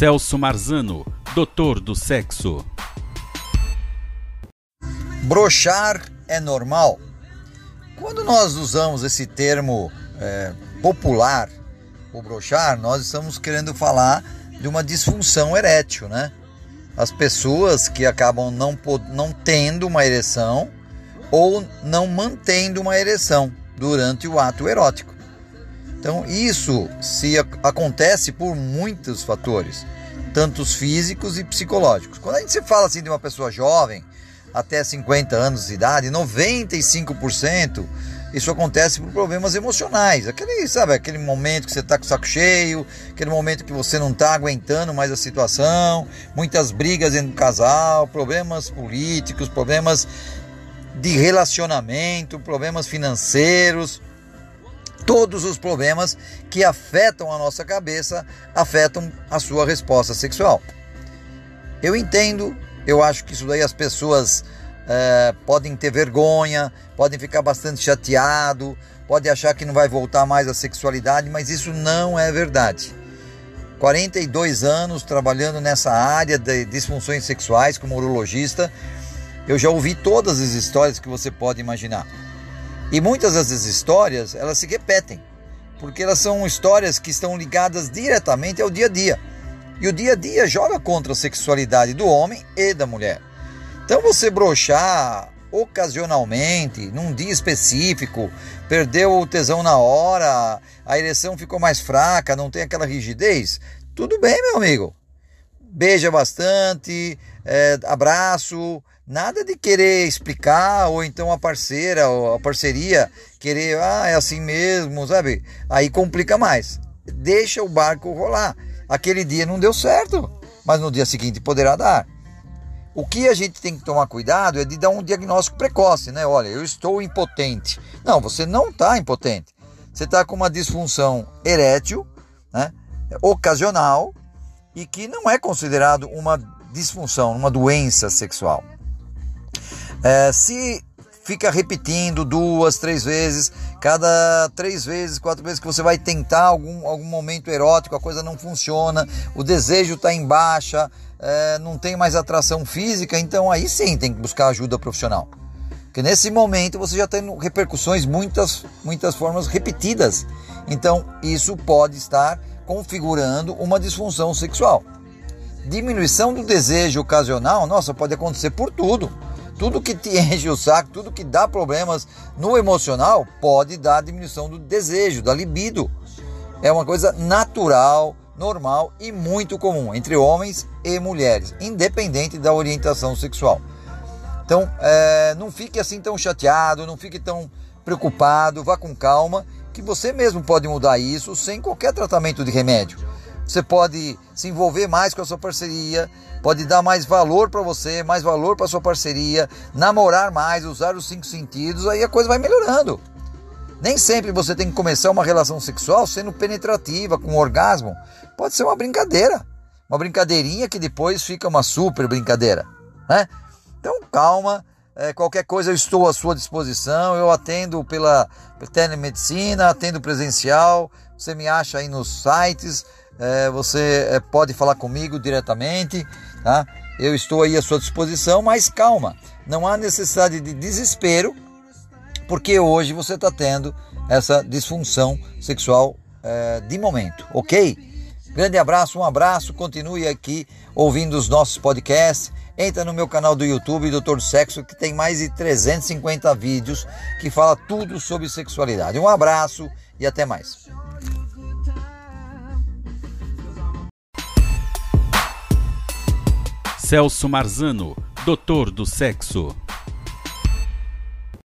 Celso Marzano, doutor do sexo. Brochar é normal? Quando nós usamos esse termo é, popular, o brochar, nós estamos querendo falar de uma disfunção erétil, né? As pessoas que acabam não, não tendo uma ereção ou não mantendo uma ereção durante o ato erótico. Então, isso se acontece por muitos fatores, tantos físicos e psicológicos. Quando a gente se fala assim de uma pessoa jovem, até 50 anos de idade, 95% isso acontece por problemas emocionais. Aquele, sabe, aquele momento que você está com o saco cheio, aquele momento que você não está aguentando mais a situação, muitas brigas entre o casal, problemas políticos, problemas de relacionamento, problemas financeiros todos os problemas que afetam a nossa cabeça afetam a sua resposta sexual. Eu entendo, eu acho que isso daí as pessoas é, podem ter vergonha, podem ficar bastante chateado, podem achar que não vai voltar mais à sexualidade, mas isso não é verdade. 42 anos trabalhando nessa área de disfunções sexuais como urologista, eu já ouvi todas as histórias que você pode imaginar. E muitas dessas histórias, elas se repetem, porque elas são histórias que estão ligadas diretamente ao dia a dia. E o dia a dia joga contra a sexualidade do homem e da mulher. Então você brochar ocasionalmente, num dia específico, perdeu o tesão na hora, a ereção ficou mais fraca, não tem aquela rigidez, tudo bem, meu amigo. Beija bastante, é, abraço, Nada de querer explicar, ou então a parceira, ou a parceria, querer, ah, é assim mesmo, sabe? Aí complica mais. Deixa o barco rolar. Aquele dia não deu certo, mas no dia seguinte poderá dar. O que a gente tem que tomar cuidado é de dar um diagnóstico precoce, né? Olha, eu estou impotente. Não, você não está impotente. Você está com uma disfunção erétil, né? ocasional, e que não é considerado uma disfunção, uma doença sexual. É, se fica repetindo duas, três vezes, cada três vezes, quatro vezes que você vai tentar algum, algum momento erótico, a coisa não funciona, o desejo está em baixa, é, não tem mais atração física, então aí sim tem que buscar ajuda profissional. Porque nesse momento você já tem repercussões muitas, muitas formas repetidas. Então isso pode estar configurando uma disfunção sexual. Diminuição do desejo ocasional, nossa, pode acontecer por tudo tudo que te enche o saco, tudo que dá problemas no emocional, pode dar diminuição do desejo, da libido. É uma coisa natural, normal e muito comum entre homens e mulheres, independente da orientação sexual. Então, é, não fique assim tão chateado, não fique tão preocupado, vá com calma, que você mesmo pode mudar isso sem qualquer tratamento de remédio. Você pode se envolver mais com a sua parceria, pode dar mais valor para você, mais valor para sua parceria, namorar mais, usar os cinco sentidos, aí a coisa vai melhorando. Nem sempre você tem que começar uma relação sexual sendo penetrativa, com orgasmo. Pode ser uma brincadeira, uma brincadeirinha que depois fica uma super brincadeira, né? Então calma, é, qualquer coisa eu estou à sua disposição. Eu atendo pela telemedicina, atendo presencial. Você me acha aí nos sites é, você é, pode falar comigo diretamente, tá? Eu estou aí à sua disposição, mas calma, não há necessidade de desespero, porque hoje você está tendo essa disfunção sexual é, de momento, ok? Grande abraço, um abraço, continue aqui ouvindo os nossos podcasts. Entra no meu canal do YouTube, Doutor Sexo, que tem mais de 350 vídeos que fala tudo sobre sexualidade. Um abraço e até mais. Celso Marzano, doutor do sexo.